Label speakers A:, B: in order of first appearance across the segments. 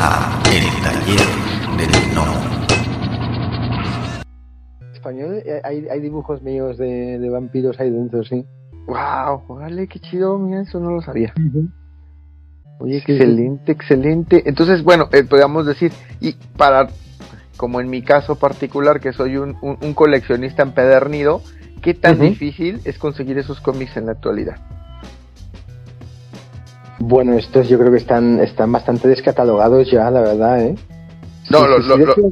A: a El Taller del No.
B: Español, eh, hay, hay dibujos míos de, de vampiros ahí dentro, sí.
C: Wow, vale, qué chido, mira, eso no lo sabía. Oye, excelente, excelente. Entonces, bueno, eh, podríamos decir, y para, como en mi caso particular, que soy un, un, un coleccionista empedernido, ¿qué tan
B: Ujú.
C: difícil es conseguir esos cómics en la actualidad?
B: Bueno, estos yo creo que están, están bastante descatalogados ya, la verdad, ¿eh?
C: No,
B: Sí,
C: lo-
B: sí, sí,
C: lo-
B: de
C: lo-
B: hecho,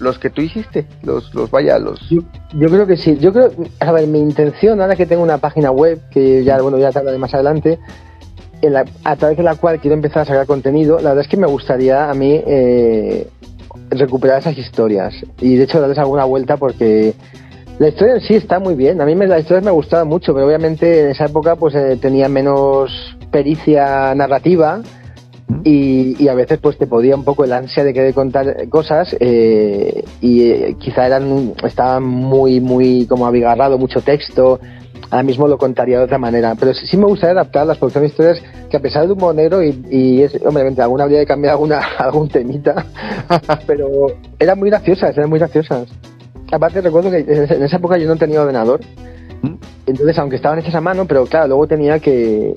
C: Los que tú hiciste, los, los vaya, los...
B: Yo, yo creo que sí. Yo creo, a ver, mi intención, ahora que tengo una página web, que ya, bueno, ya te hablaré más adelante, en la- a través de la cual quiero empezar a sacar contenido, la verdad es que me gustaría a mí eh, recuperar esas historias. Y de hecho darles alguna vuelta porque la historia en sí está muy bien. A mí me, la historia me gustaba mucho, pero obviamente en esa época pues eh, tenía menos pericia narrativa y, y a veces pues te podía un poco el ansia de querer contar cosas eh, y eh, quizá eran estaban muy muy como abigarrado mucho texto. Ahora mismo lo contaría de otra manera pero sí, sí me gustaría adaptarlas porque son historias que a pesar de humor negro y, y es, obviamente alguna habría de cambiar alguna algún temita pero eran muy graciosas eran muy graciosas. Aparte recuerdo que en esa época yo no tenía ordenador entonces aunque estaban hechas a mano pero claro luego tenía que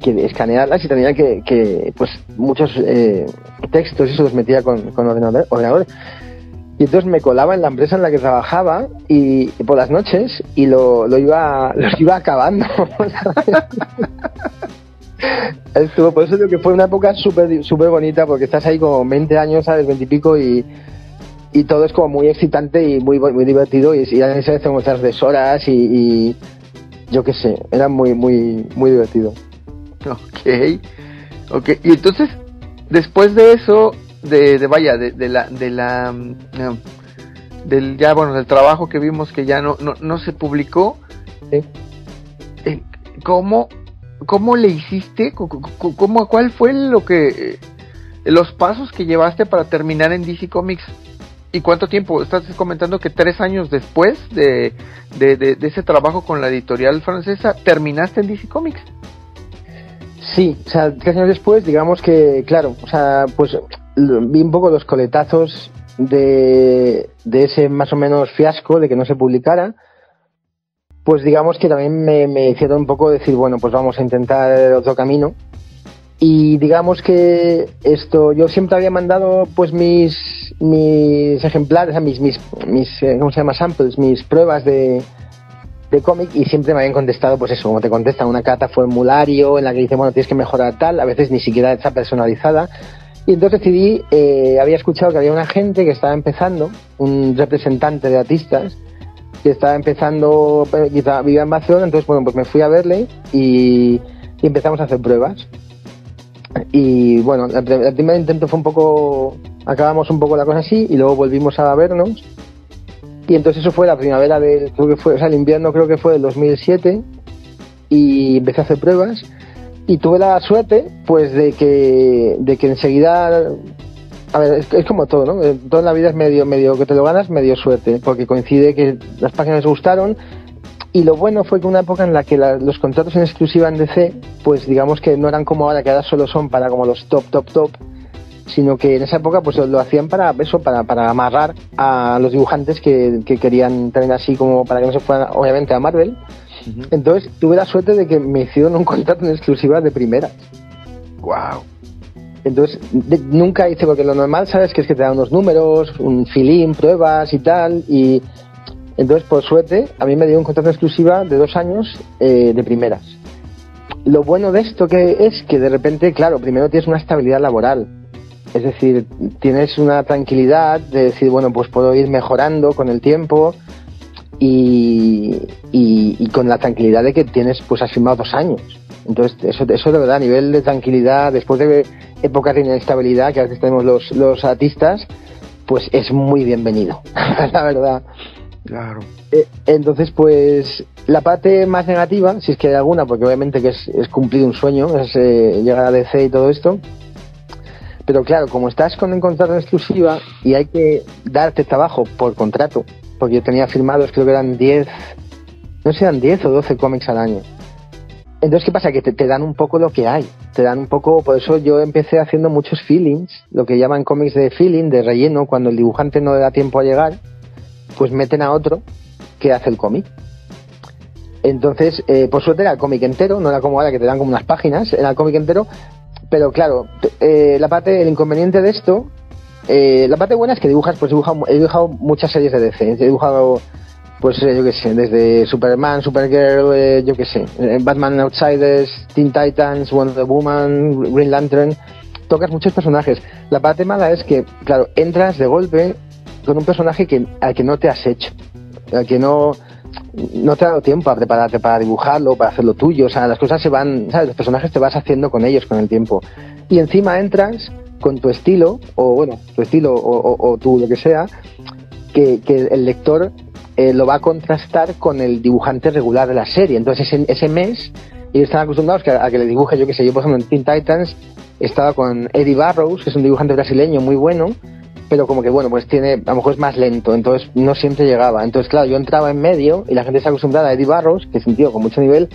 B: que escanearlas y tenía que, que pues muchos eh, textos y eso los metía con, con ordenador. Y entonces me colaba en la empresa en la que trabajaba y, por las noches y lo, lo iba los iba acabando. Estuvo, por eso digo que fue una época súper súper bonita porque estás ahí como 20 años, ¿sabes? 20 y pico y, y todo es como muy excitante y muy muy divertido y, y a veces como estas deshoras y, y yo qué sé, era muy muy muy divertido.
C: Ok, ok. Y entonces, después de eso, de, de vaya, de, de la, de la, mm, no, del ya, bueno, del trabajo que vimos que ya no, no, no se publicó, eh, ¿cómo, cómo le hiciste? ¿Cómo, cuál fue lo que, eh, los pasos que llevaste para terminar en DC Comics? ¿Y cuánto tiempo? Estás comentando que tres años después de, de, de- de ese trabajo con la editorial francesa, terminaste en DC Comics.
B: Sí, o sea, tres años después, digamos que, claro, o sea, pues vi un poco los coletazos de, de ese más o menos fiasco de que no se publicara. Pues digamos que también me, me hicieron un poco decir, bueno, pues vamos a intentar otro camino. Y digamos que esto, yo siempre había mandado pues mis, mis ejemplares, mis, mis, eh, ¿cómo se llama? Samples, mis pruebas de, de cómic y siempre me habían contestado, pues eso, como te contestan, una carta formulario en la que dice, bueno, tienes que mejorar tal, a veces ni siquiera está personalizada. Y entonces decidí, eh, había escuchado que había una gente que estaba empezando, un representante de artistas, que estaba empezando, eh, quizá vivía en Barcelona, entonces bueno, pues me fui a verle y, y empezamos a hacer pruebas. Y bueno, el primer intento fue un poco, acabamos un poco la cosa así y luego volvimos a vernos. Y entonces eso fue la primavera del, creo que fue, o sea, el invierno creo que fue del 2007 y empecé a hacer pruebas y tuve la suerte pues de que, de que enseguida, a ver, es, como todo, ¿no? Eh, Todo en la vida es medio, medio que te lo ganas, medio suerte, porque coincide que las páginas gustaron y lo bueno fue que una época en la que los contratos en exclusiva en DC, pues digamos que no eran como ahora, que ahora solo son para como los top, top, top, sino que en esa época pues lo hacían para eso, para, para amarrar a los dibujantes que, que querían tener así como para que no se fueran obviamente a Marvel. Entonces tuve la suerte de que me hicieron un contrato en exclusiva de primera.
C: Wow.
B: Entonces de- nunca hice, porque lo normal, ¿sabes? Que es que te dan unos números, un filín, pruebas y tal. Y entonces, por suerte, a mí me dio un contrato en exclusiva de dos años eh, de primeras. Lo bueno de esto que es que de repente, claro, primero tienes una estabilidad laboral. Es decir, tienes una tranquilidad de decir, bueno, pues puedo ir mejorando con el tiempo y, y, y con la tranquilidad de que tienes, pues has firmado dos años. Entonces, eso, eso de verdad, a nivel de tranquilidad, después de épocas de inestabilidad que a veces tenemos los, los artistas, pues es muy bienvenido, la verdad.
C: Claro.
B: Eh, Entonces, pues la parte más negativa, si es que hay alguna, porque obviamente que es, es cumplir un sueño, es eh, llegar a DC y todo esto. Pero claro, como estás con un contrato en exclusiva y hay que darte trabajo por contrato, porque yo tenía firmados, creo que eran 10, no sé, eran 10 o 12 cómics al año. Entonces, ¿qué pasa? Que te, dan un poco lo que hay. Te dan un poco, por eso yo empecé haciendo muchos feelings, lo que llaman cómics de feeling, de relleno, cuando el dibujante no le da tiempo a llegar, pues meten a otro que hace el cómic. Entonces, eh, por suerte era el cómic entero, no era como ahora que te dan como unas páginas, era el cómic entero, pero claro, eh, la parte, el inconveniente de esto, eh, la parte buena es que dibujas, pues he dibujado, muchas series de DC, he dibujado pues yo qué sé, desde Superman, Supergirl, eh, yo qué sé, eh, Batman Outsiders, Teen Titans, Wonder Woman, Green Lantern, tocas muchos personajes. La parte mala es que, claro, entras de golpe con un personaje que, al que no te has hecho, al que no, no te ha dado tiempo a prepararte para dibujarlo, para hacerlo tuyo, o sea, las cosas se van, ¿sabes? Los personajes te vas haciendo con ellos con el tiempo. Y encima entras con tu estilo, o bueno, tu estilo, o, o, lo que sea, que, el lector eh, lo va a contrastar con el dibujante regular de la serie. Entonces ese, mes ellos están acostumbrados a, que le dibuje, yo que sé, yo por ejemplo en Teen Titans estaba con Eddie Barrows, que es un dibujante brasileño muy bueno, pero como que bueno, pues tiene, a lo mejor es más lento, entonces no siempre llegaba. Entonces claro, yo entraba en medio y la gente está acostumbrada a Eddie Barrows, que es un tío con mucho nivel,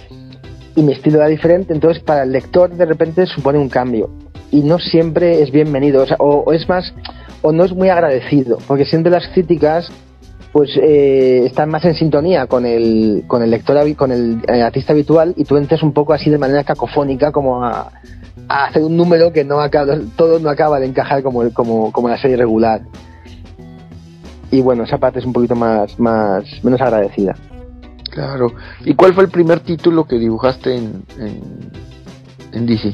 B: y mi estilo era diferente, entonces para el lector de repente supone un cambio. Y no siempre es bienvenido, o, sea, o, es más, o no es muy agradecido, porque siempre las críticas pues eh, están más en sintonía con el, con el lector, con el, el, artista habitual y tú entras un poco así de manera cacofónica como a, a hacer un número que no acaba, todo no acaba de encajar como, como, como la serie regular. Y bueno, esa parte es un poquito más, más menos agradecida.
C: Claro. ¿Y cuál fue el primer título que dibujaste en, en, en DC?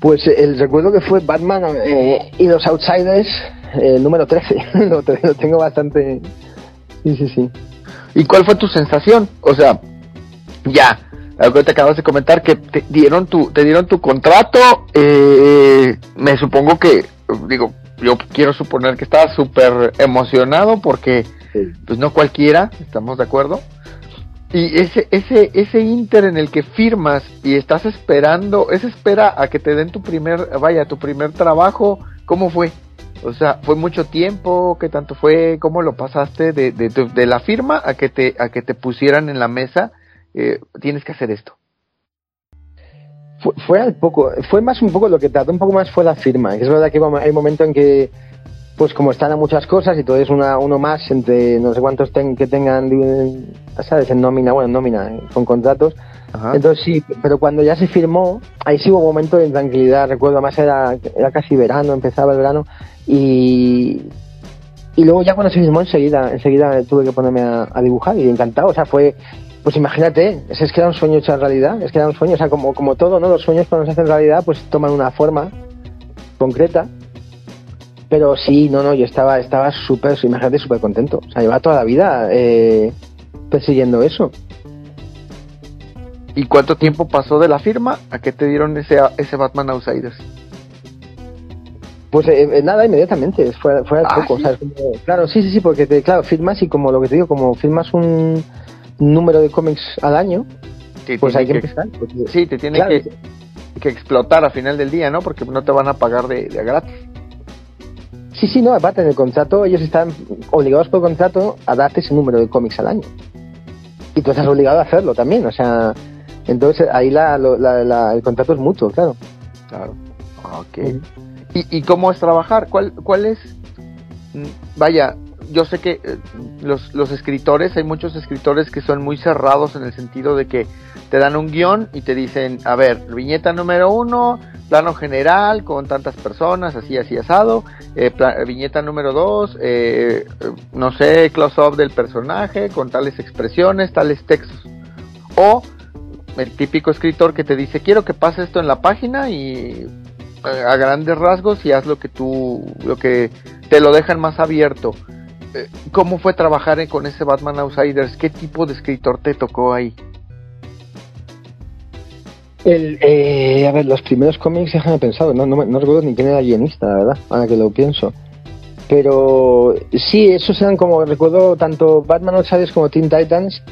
B: Pues el recuerdo que fue Batman eh, y los Outsiders el número 13. lo, lo, tengo bastante. Sí, sí, sí.
C: ¿Y cuál fue tu sensación? O sea, ya, algo te acabas de comentar que te dieron tu, te dieron tu contrato. Eh, me supongo que, digo, yo quiero suponer que estabas súper emocionado porque, sí. pues no cualquiera, estamos de acuerdo. Y ese, ese, ese inter en el que firmas y estás esperando, esa espera a que te den tu primer, vaya, tu primer trabajo, ¿cómo fue? O sea, fue mucho tiempo, ¿qué tanto fue? ¿Cómo lo pasaste de, de, de la firma a que te, a que te pusieran en la mesa? Eh, tienes que hacer esto.
B: Fue, fue al poco, fue más un poco lo que tardó un poco más fue la firma. Es verdad que hay un momento en que, pues como están a muchas cosas y todo es una, uno más entre no sé cuántos ten, que tengan, ¿sabes? En nómina, bueno, en nómina, con contratos. Ajá. Entonces sí, pero cuando ya se firmó, ahí sí hubo un momento de tranquilidad. Recuerdo, además era, era casi verano, empezaba el verano y, y luego ya cuando se firmó enseguida, enseguida tuve que ponerme a, a, dibujar y encantado, o sea, fue, pues imagínate, es, es que era un sueño hecho en realidad, es que era un sueño, o sea, como, como todo, ¿no? Los sueños cuando se hacen realidad, pues toman una forma concreta, pero sí, no, no, yo estaba, estaba súper, imagínate, súper contento, o sea, llevaba toda la vida eh, persiguiendo eso.
C: ¿Y cuánto tiempo pasó de la firma a que te dieron ese, ese Batman Outsiders?
B: Pues eh, nada, inmediatamente, fue, fue al
C: ¿Ah,
B: poco.
C: ¿sí?
B: O sea, como, claro, sí, sí, sí, porque te, claro, firmas y como lo que te digo, como firmas un número de cómics al año,
C: sí,
B: pues hay que,
C: que
B: empezar. Porque,
C: sí, te tiene claro, que, que, explotar a final del día, ¿no? Porque no te van a pagar de, de gratis.
B: Sí, sí, no, aparte en el contrato, ellos están obligados por contrato a darte ese número de cómics al año. Y tú estás obligado a hacerlo también, o sea, entonces ahí la, la, la, el contrato es mutuo, claro.
C: Claro. Ok. Uh -huh. ¿Y, ¿Y, cómo es trabajar? ¿Cuál, cuál es? Vaya, yo sé que eh, los, escritores, hay muchos escritores que son muy cerrados en el sentido de que te dan un guion y te dicen, a ver, viñeta número uno, plano general con tantas personas, así, así asado, eh, viñeta número dos, eh, no sé, close-up del personaje con tales expresiones, tales textos. O el típico escritor que te dice, quiero que pase esto en la página y a grandes rasgos y haz lo que tú, lo que te lo dejan más abierto. Eh, ¿Cómo fue trabajar con ese Batman Outsiders? ¿Qué tipo de escritor te tocó ahí?
B: Eh, a ver, los primeros cómics, déjame pensado, no, no, recuerdo ni quién era guionista, la verdad, ahora que lo pienso. Pero sí, esos eran como, recuerdo tanto Batman Outsiders como Teen Titans,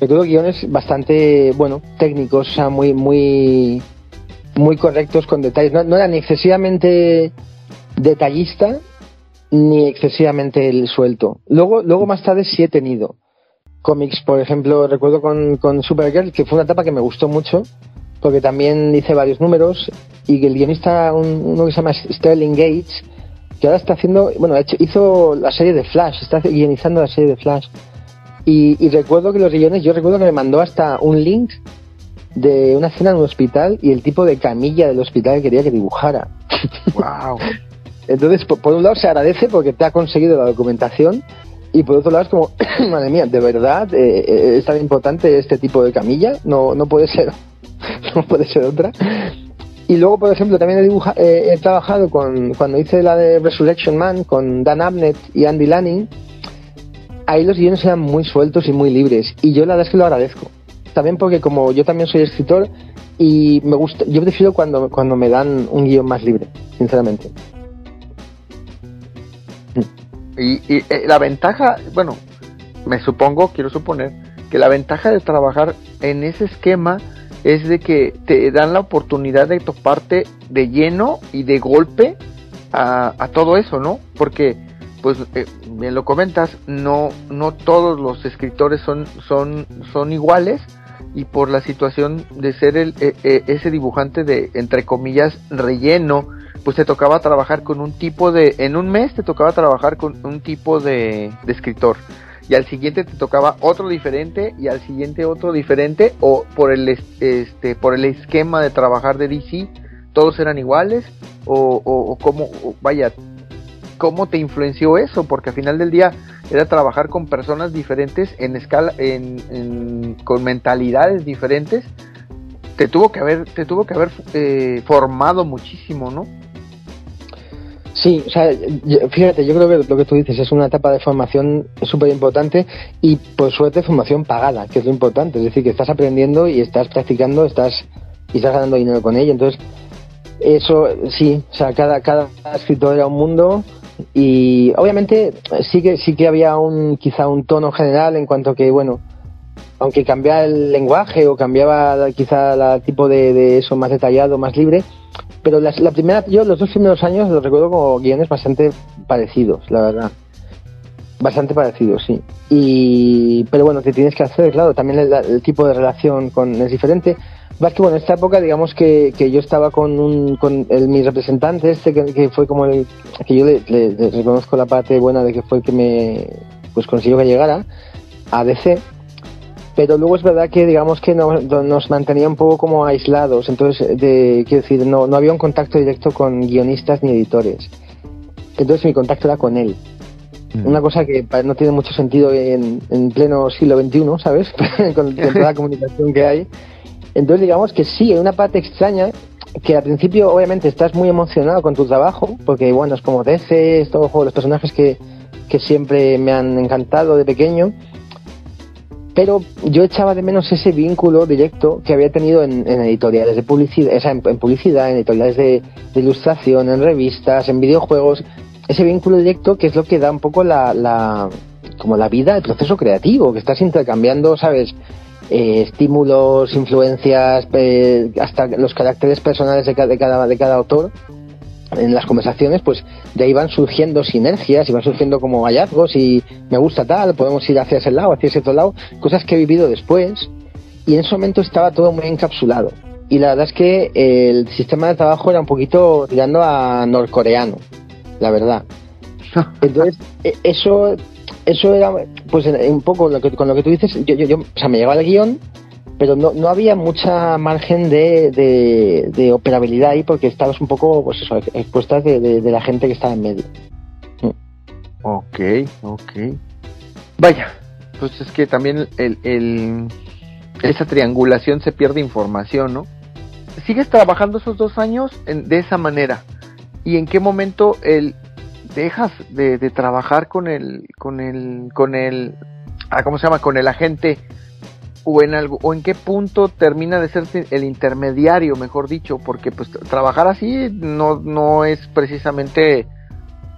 B: recuerdo guiones bastante, bueno, técnicos, o sea, muy, muy, muy correctos con detalles. No, no era ni excesivamente detallista ni excesivamente el suelto. Luego, luego más tarde sí he tenido cómics, por ejemplo, recuerdo con, con Supergirl, que fue una etapa que me gustó mucho, porque también hice varios números, y el guionista, un, uno que se llama Sterling Gates, que ahora está haciendo, bueno, hizo la serie de Flash, está guionizando la serie de Flash. Y, y recuerdo que los guiones, yo recuerdo que me mandó hasta un link de una escena en un hospital y el tipo de camilla del hospital que quería que dibujara.
C: Wow.
B: Entonces, por, un lado se agradece porque te ha conseguido la documentación y por otro lado es como, madre mía, de verdad eh, eh, es tan importante este tipo de camilla, no, no puede ser, no puede ser otra. Y luego, por ejemplo, también he, dibuja, eh, he trabajado con, cuando hice la de Resurrection Man con Dan Abnett y Andy Lanning, ahí los guiones eran muy sueltos y muy libres y yo la verdad es que lo agradezco. También porque como yo también soy escritor y me gusta, yo prefiero cuando, cuando me dan un guion más libre, sinceramente.
C: Y, y eh, la ventaja, bueno, me supongo, quiero suponer, que la ventaja de trabajar en ese esquema es de que te dan la oportunidad de toparte de lleno y de golpe a, todo eso, ¿no? Porque, pues, eh, bien lo comentas, no, no todos los escritores son, son, son iguales y por la situación de ser el, eh, eh, ese dibujante de, entre comillas, relleno, pues te tocaba trabajar con un tipo de, en un mes te tocaba trabajar con un tipo de, escritor. Y al siguiente te tocaba otro diferente y al siguiente otro diferente o por el este por el esquema de trabajar de DC todos eran iguales o, o, o cómo vaya cómo te influenció eso porque al final del día era trabajar con personas diferentes en escala en, en con mentalidades diferentes te tuvo que haber te tuvo que haber eh, formado muchísimo no
B: Sí, o sea, fíjate, yo creo que lo que tú dices es una etapa de formación súper importante y por suerte formación pagada, que es lo importante, es decir, que estás aprendiendo y estás practicando, estás y estás ganando dinero con ello, entonces eso sí, o sea, cada, cada escritor era un mundo y obviamente sí que sí que había un quizá un tono general en cuanto que bueno, aunque cambiaba el lenguaje o cambiaba quizá el tipo de, de eso más detallado, más libre, pero la, la, primera, yo los dos primeros años los recuerdo como guiones bastante parecidos, la verdad. Bastante parecidos, sí. Y, pero bueno, te tienes que hacer, claro, también el, tipo de relación con es diferente. Más que bueno, en esta época, digamos que, que yo estaba con un, con el, mi representante, este que, fue como el, que yo le, reconozco la parte buena de que fue el que me, pues consiguió que llegara a DC pero luego es verdad que digamos que nos, nos mantenía un poco como aislados, entonces, de, quiero decir, no, no había un contacto directo con guionistas ni editores. Entonces mi contacto era con él. Mm. Una cosa que no tiene mucho sentido en, en pleno siglo XXI, ¿sabes? con, con toda la comunicación que hay. Entonces digamos que sí, hay una parte extraña que al principio obviamente estás muy emocionado con tu trabajo, porque bueno, es como DC, es todo los personajes que, que siempre me han encantado de pequeño pero yo echaba de menos ese vínculo directo que había tenido en, en editoriales de publicidad, o en, publicidad, en editoriales de, de, ilustración, en revistas, en videojuegos, ese vínculo directo que es lo que da un poco la, la como la vida, el proceso creativo, que estás intercambiando, sabes, eh, estímulos, influencias, eh, hasta los caracteres personales de cada, de cada, de cada autor en las conversaciones, pues de ahí van surgiendo sinergias y van surgiendo como hallazgos y me gusta tal, podemos ir hacia ese lado, hacia ese otro lado, cosas que he vivido después y en ese momento estaba todo muy encapsulado. Y la verdad es que el sistema de trabajo era un poquito tirando a norcoreano, la verdad. Entonces, eso eso era pues un poco lo que, con lo que tú dices, yo, yo, yo o sea, me llegaba el guion pero no, no había mucha margen de, de, de, operabilidad ahí porque estabas un poco pues eso, expuestas de, de, de la gente que estaba en medio.
C: Ok, ok. Vaya, pues es que también el, el, esa triangulación se pierde información, ¿no? ¿Sigues trabajando esos dos años en, de esa manera? ¿Y en qué momento el dejas de, de trabajar con el, con el, con el, ah, ¿cómo se llama? Con el agente o en algo o en qué punto termina de ser el intermediario, mejor dicho, porque pues trabajar así no no es precisamente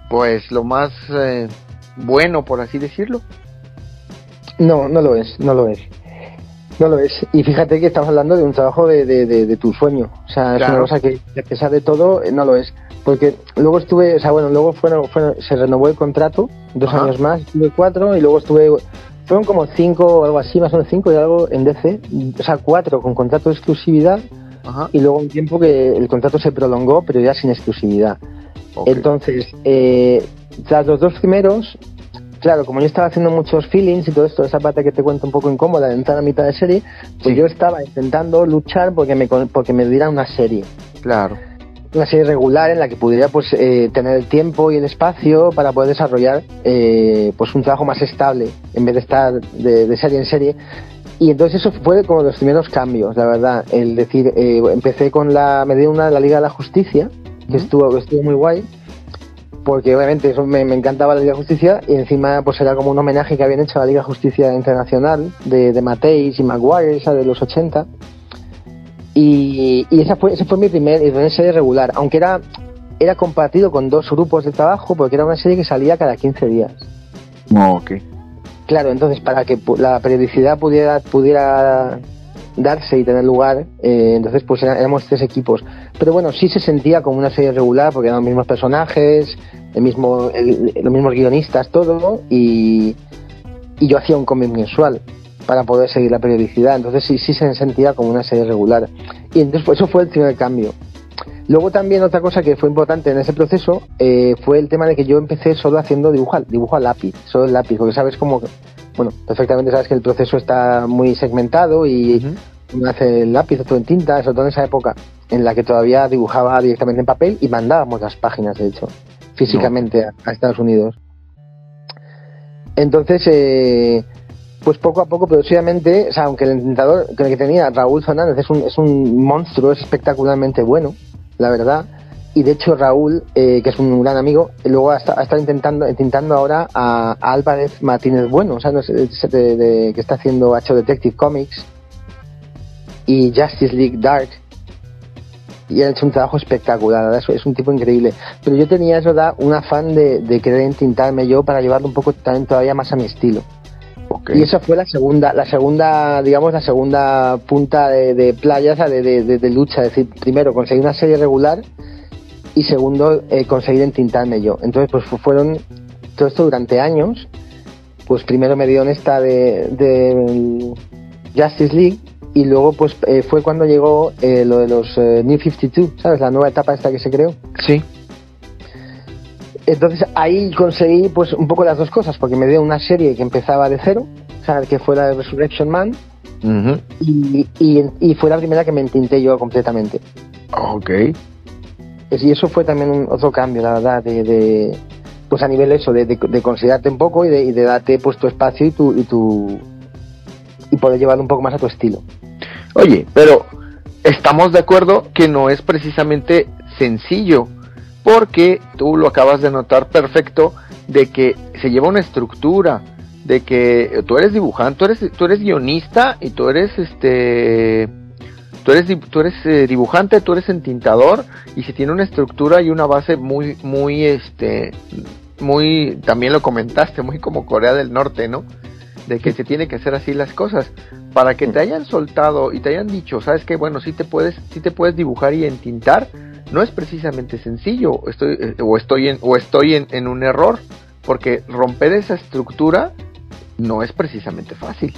C: pues lo más eh, bueno por así decirlo.
B: No, no lo es, no lo es. No lo es. Y fíjate que estamos hablando de un trabajo de, de, de, de tu sueño. O sea, claro. es una cosa que, a pesar de todo, no lo es. Porque luego estuve, o sea, bueno, luego se renovó el contrato, dos Ajá. años más, estuve cuatro, y luego estuve fueron como cinco o algo así, más o menos cinco y algo en DC, o sea, cuatro con contrato de exclusividad
C: Ajá.
B: y luego un tiempo que el contrato se prolongó, pero ya sin exclusividad. Entonces, eh, tras los dos primeros, claro, como yo estaba haciendo muchos feelings y todo esto, esa parte que te cuento un poco incómoda de entrar a mitad de serie, pues
C: Sí.
B: yo estaba intentando luchar porque me, porque me dieran una serie.
C: Claro.
B: Una serie regular en la que pudiera pues eh, tener el tiempo y el espacio para poder desarrollar eh, pues un trabajo más estable en vez de estar de, de serie en serie. Y entonces eso fue como los primeros cambios la verdad. El decir eh, empecé con la me dio una de la Liga de la Justicia que estuvo estuvo muy guay porque obviamente eso me, me encantaba la Liga de Justicia y encima pues era como un homenaje que habían hecho a la Liga de Justicia Internacional de, de Mateis y Maguire esa de los 80 y, y esa fue ese fue mi primer, mi primer serie regular aunque era era compartido con dos grupos de trabajo porque era una serie que salía cada 15 días
C: ok.
B: Claro, entonces para que la periodicidad pudiera pudiera darse y tener lugar, eh, entonces pues era- éramos tres equipos. Pero bueno, sí se sentía como una serie regular porque eran los mismos personajes, el mismo, el- los mismos guionistas, todo, y, y yo hacía un cómic mensual para poder seguir la periodicidad. Entonces sí, sí se sentía como una serie regular. Y entonces pues, eso fue el primer cambio. Luego también otra cosa que fue importante en ese proceso eh, fue el tema de que yo empecé solo haciendo dibujo, al- dibujo a lápiz, solo el lápiz, porque sabes como, bueno, perfectamente sabes que el proceso está muy segmentado y uno hace el lápiz, otro en tinta, sobre todo en esa época en la que todavía dibujaba directamente en papel y mandábamos las páginas, de hecho, físicamente a, a Estados Unidos. Entonces, eh, pues poco a poco, progresivamente, o sea, aunque el intentador que tenía Raúl Fernández es un, es un monstruo, es espectacularmente bueno, la verdad. Y de hecho Raúl, eh, que es un gran amigo, luego ha, esta- ha estado intentando, intentando ahora a, a Álvarez Martínez Bueno, o sea, no sé, de- de- que está haciendo H Detective Comics y Justice League Dark. Y ha hecho un trabajo espectacular, es, es un tipo increíble. Pero yo tenía, es verdad, un afán de, de querer entintarme yo para llevarlo un poco también todavía más a mi estilo. Y esa fue la segunda, la segunda, digamos, la segunda punta de, de playa, o sea, de, de- de- lucha. Es decir, primero conseguir una serie regular y segundo eh, conseguir entintarme yo. Entonces, pues fu- fueron todo esto durante años. Pues primero me dio en esta de, de Justice League y luego pues eh, fue cuando llegó eh, lo de los eh, New 52, ¿sabes? La nueva etapa esta que se creó.
C: Sí.
B: Entonces ahí conseguí pues un poco las dos cosas, porque me dio una serie que empezaba de cero, o sea, que fue la de Resurrection Man, y, y, y fue la primera que me entinté yo completamente.
C: Ok.
B: Y eso fue también un, otro cambio, la verdad, de, de- pues a nivel eso, de, de, de considerarte un poco y de, y de darte pues tu espacio y tu, y tu y poder llevarlo un poco más a tu estilo.
C: Oye, pero estamos de acuerdo que no es precisamente sencillo, porque tú lo acabas de notar perfecto, de que se lleva una estructura, de que tú eres dibujante, tú eres, tú eres guionista y tú eres este... Tú eres, tú eres eh, dibujante, tú eres entintador y se tiene una estructura y una base muy, muy, este, muy, también lo comentaste, muy como Corea del Norte, ¿no? De que se tiene que hacer así las cosas. Para que te hayan soltado y te hayan dicho, sabes que bueno, sí te puedes, sí te puedes dibujar y entintar, no es precisamente sencillo, estoy, eh, o estoy en, o estoy en, un error, porque romper esa estructura no es precisamente fácil.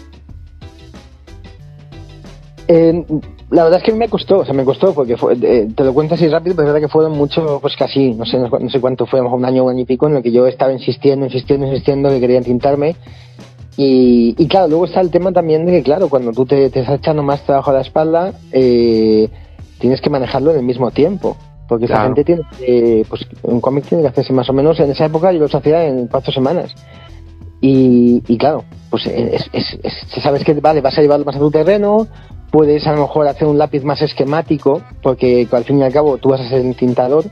B: La verdad es que a mí me costó, o sea, me costó porque fue- eh, te lo cuento así rápido, pero es verdad que fueron mucho, pues casi, no sé, no, no sé cuánto fue, un año, un año y pico, en el que yo estaba insistiendo, insistiendo, insistiendo que quería tintarme. Y, claro, luego está el tema también de que, claro, cuando tú te, te estás echando más trabajo a la espalda, eh, tienes que manejarlo en el mismo tiempo. Porque esa gente tiene, que, pues un cómic tiene que hacerse más o menos, en esa época yo los hacía en cuatro semanas. Y, y claro, pues es, es- es- sabes que vale, vas a llevarlo más a tu terreno, puedes a lo mejor hacer un lápiz más esquemático, porque al fin y al cabo tú vas a ser el tintador,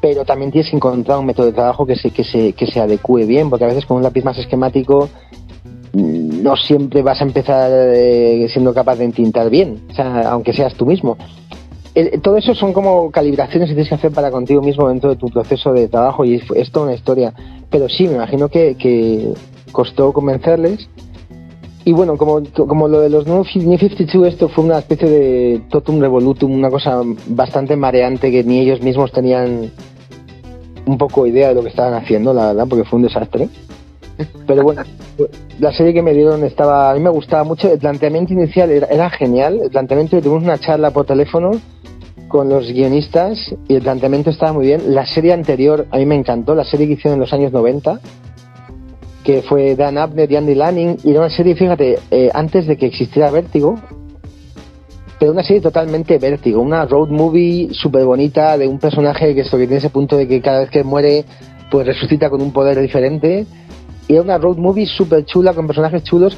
B: pero también tienes que encontrar un método de trabajo que se, que se, que se adecue bien, porque a veces con un lápiz más esquemático no siempre vas a empezar eh, siendo capaz de entintar bien, o sea, aunque seas tú mismo. Todo eso son como calibraciones que tienes que hacer para contigo mismo dentro de tu proceso de trabajo y es, es toda una historia. Pero sí, me imagino que, que costó convencerles. Y bueno, como, como lo de los New 52, esto fue una especie de totum revolutum, una cosa bastante mareante que ni ellos mismos tenían un poco idea de lo que estaban haciendo, la verdad, porque fue un desastre. Pero bueno, la serie que me dieron estaba, a mí me gustaba mucho, el planteamiento inicial era, era genial, el planteamiento, tuvimos una charla por teléfono con los guionistas y el planteamiento estaba muy bien. La serie anterior a mí me encantó, la serie que hicieron en los años 90, que fue Dan Abner y Andy Lanning, y era una serie, fíjate, eh, antes de que existiera Vértigo, pero una serie totalmente vértigo, una road movie súper bonita de un personaje que, esto, que tiene ese punto de que cada vez que muere, pues resucita con un poder diferente. Y era una road movie súper chula con personajes chulos.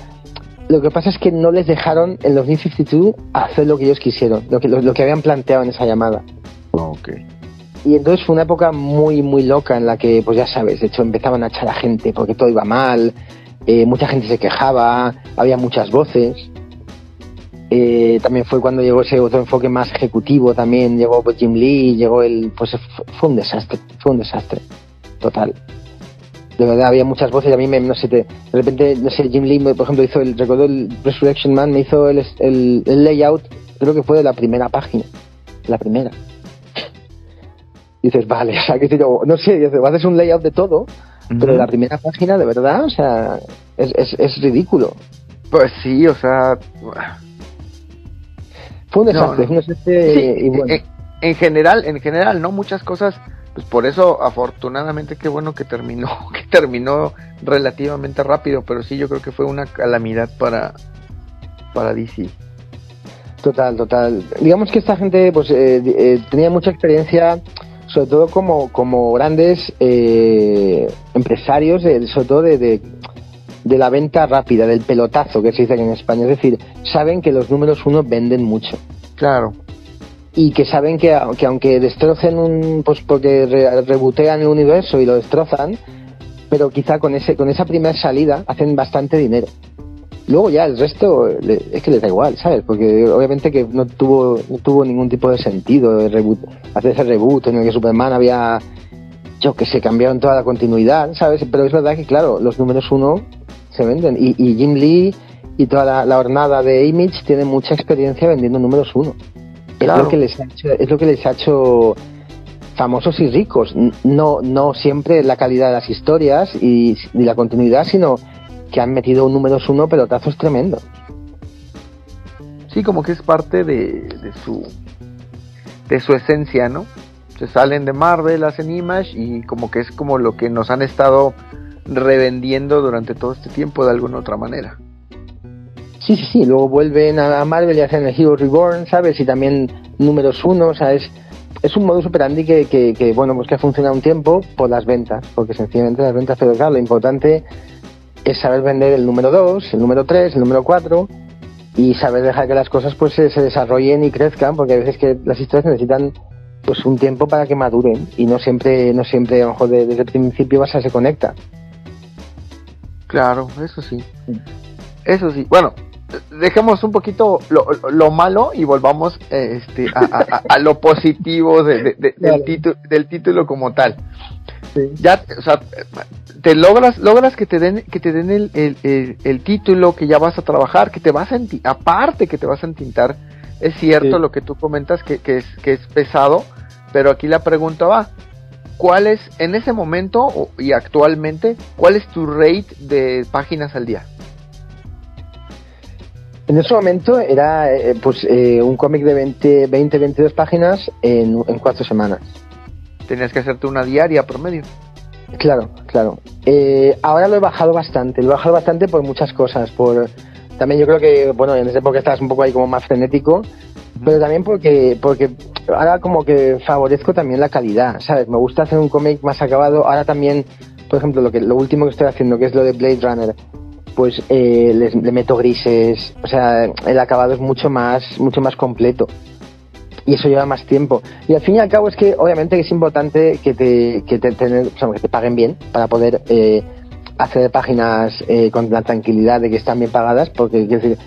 B: Lo que pasa es que no les dejaron en los New 52 hacer lo que ellos quisieron, lo que, lo, lo que habían planteado en esa llamada.
C: Ok.
B: Y entonces fue una época muy, muy loca en la que, pues ya sabes, de hecho empezaban a echar a gente porque todo iba mal, eh, mucha gente se quejaba, había muchas voces. Eh, también fue cuando llegó ese otro enfoque más ejecutivo, también llegó Jim Lee, llegó el, pues fue un desastre, fue un desastre, total. De verdad, había muchas voces y a mí me, no sé, te- de repente, no sé, Jim Lee, por ejemplo, hizo el, recuerdo el Resurrection Man, me hizo el, el, el layout, creo que fue de la primera página, la primera. Dices, vale, o sea, que yo, no sé, dices, haces un layout de todo, pero la primera página, de verdad, o sea, es, es, es ridículo.
C: Pues sí, o sea,
B: Fue un
C: No,
B: desastre,
C: no.
B: fue un desastre
C: Sí,
B: y bueno.
C: en, en general, en general, no muchas cosas, pues por eso afortunadamente qué bueno que terminó, que terminó relativamente rápido, pero sí yo creo que fue una calamidad para para DC.
B: Total, total. Digamos que esta gente pues eh, eh, tenía mucha experiencia, sobre todo como, como grandes eh, empresarios, eh, sobre todo de, de, de la venta rápida, del pelotazo que se dice aquí en España. Es decir, saben que los números uno venden mucho.
C: Claro.
B: Y que saben que, que aunque destrocen un, pues porque re- rebotean el universo y lo destrozan, pero quizá con ese, con esa primera salida hacen bastante dinero. Luego ya el resto es que les da igual, ¿sabes? Porque obviamente que no tuvo, no tuvo ningún tipo de sentido de reboot, hacer ese reboot en el que Superman había, yo que sé, cambiaron toda la continuidad, ¿sabes? Pero es verdad que, claro, los números uno se venden. Y, y Jim Lee y toda la, la hornada de Image tienen mucha experiencia vendiendo números uno. Es
C: Claro.
B: lo que les ha hecho, es lo que les ha hecho famosos y ricos. No, no siempre la calidad de las historias y, y la continuidad, sino que han metido un números uno pelotazos tremendos.
C: Sí, como que es parte de, de su de su esencia, ¿no? Se salen de Marvel, hacen Image y como que es como lo que nos han estado revendiendo durante todo este tiempo de alguna otra manera.
B: Sí, sí, sí. Luego vuelven a Marvel y hacen el Hero Reborn, ¿sabes? Y también números uno, o sea, es, es un modus operandi que, que, que, bueno, pues que ha funcionado un tiempo por las ventas, porque sencillamente las ventas, pero claro, lo importante es saber vender el número 2, el número 3, el número 4 y saber dejar que las cosas pues se, se desarrollen y crezcan, porque a veces que las historias necesitan pues un tiempo para que maduren y no siempre, no siempre a lo mejor de- desde el principio vas a se conecta.
C: Claro, eso sí. Eso sí. Bueno, dejemos un poquito lo, lo malo y volvamos este, a, a- a- a lo positivo de- de- de-
B: Claro.
C: del, título, del título como tal.
B: Sí.
C: Ya, o sea, te logras, logras que te den, que te den el, el, el- el título, que ya vas a trabajar, que te vas a aparte que te vas a entintar. Es cierto
B: Sí.
C: lo que tú comentas que, que es, que es pesado, pero aquí la pregunta va. ¿Cuál es, en ese momento y actualmente, cuál es tu rate de páginas al día?
B: En ese momento era eh, pues eh, un cómic de 20, 20, 22 páginas en, en cuatro semanas.
C: Tenías que hacerte una diaria promedio.
B: Claro, claro. Eh, ahora lo he bajado bastante, lo he bajado bastante por muchas cosas. Por también yo creo que bueno en esa época estabas un poco ahí como más frenético, pero también porque porque ahora como que favorezco también la calidad, ¿sabes? Me gusta hacer un cómic más acabado. Ahora también, por ejemplo, lo que lo último que estoy haciendo, que es lo de Blade Runner, pues eh, les- le meto grises, o sea, el acabado es mucho más mucho más completo y eso lleva más tiempo. Y al fin y al cabo es que obviamente es importante que te, que te, tener- o sea, que te paguen bien para poder eh, hacer páginas eh, con la tranquilidad de que están bien pagadas, porque quiero decir,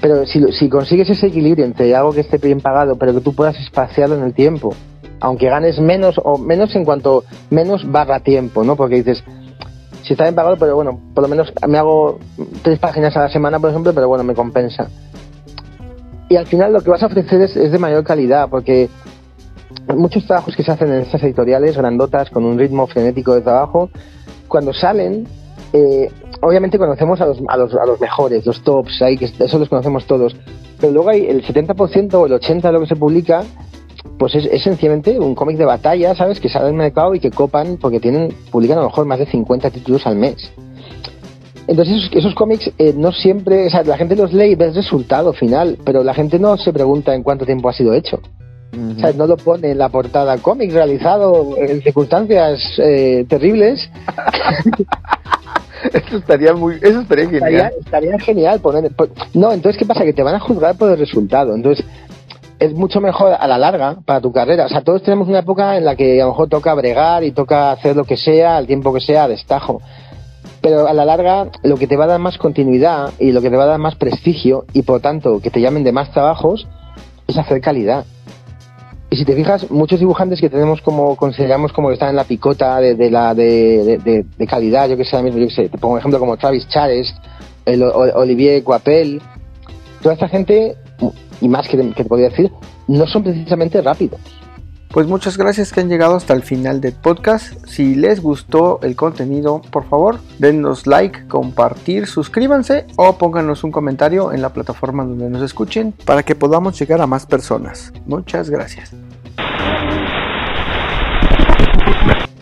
B: pero si, si consigues ese equilibrio entre algo que esté bien pagado, pero que tú puedas espaciarlo en el tiempo, aunque ganes menos o menos en cuanto menos barra tiempo, ¿no? Porque dices, si está bien pagado, pero bueno, por lo menos me hago tres páginas a la semana, por ejemplo, pero bueno, me compensa. Y al final lo que vas a ofrecer es, es de mayor calidad, porque muchos trabajos que se hacen en estas editoriales grandotas, con un ritmo frenético de trabajo, cuando salen, eh, obviamente conocemos a los, a los, a los mejores, los tops, ahí que eso los conocemos todos, pero luego hay el 70% o el 80% de lo que se publica, pues es, es sencillamente un cómic de batalla, ¿sabes? Que sale al mercado y que copan porque tienen, publican a lo mejor más de 50 títulos al mes. Entonces esos, esos cómics eh, no siempre, o sea, la gente los lee y ve el resultado final, pero la gente no se pregunta en cuánto tiempo ha sido hecho. O sea, no lo pone en la portada cómic realizado en circunstancias eh, terribles.
C: Eso estaría muy, eso estaría genial.
B: estaría, estaría genial poner. po- No, entonces, ¿qué pasa? Que te van a juzgar por el resultado. Entonces, es mucho mejor a la larga para tu carrera. O sea, todos tenemos una época en la que a lo mejor toca bregar y toca hacer lo que sea, al tiempo que sea, a destajo. Pero a la larga, lo que te va a dar más continuidad y lo que te va a dar más prestigio y por tanto que te llamen de más trabajos es hacer calidad. Y si te fijas, muchos dibujantes que tenemos como, consideramos como que están en la picota de, la de, calidad, yo que sé, mismo, yo que sé, te pongo un ejemplo como Travis Charest, el Olivier Coapel, toda esta gente, y más que te, que te podría decir, no son precisamente rápidos.
C: Pues muchas gracias que han llegado hasta el final del podcast. Si les gustó el contenido, por favor, denos like, compartir, suscríbanse o pónganos un comentario en la plataforma donde nos escuchen para que podamos llegar a más personas. Muchas gracias.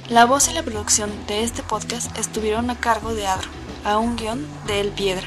D: La voz y la producción de este podcast estuvieron a cargo de Adro, a un guion de El Piedra.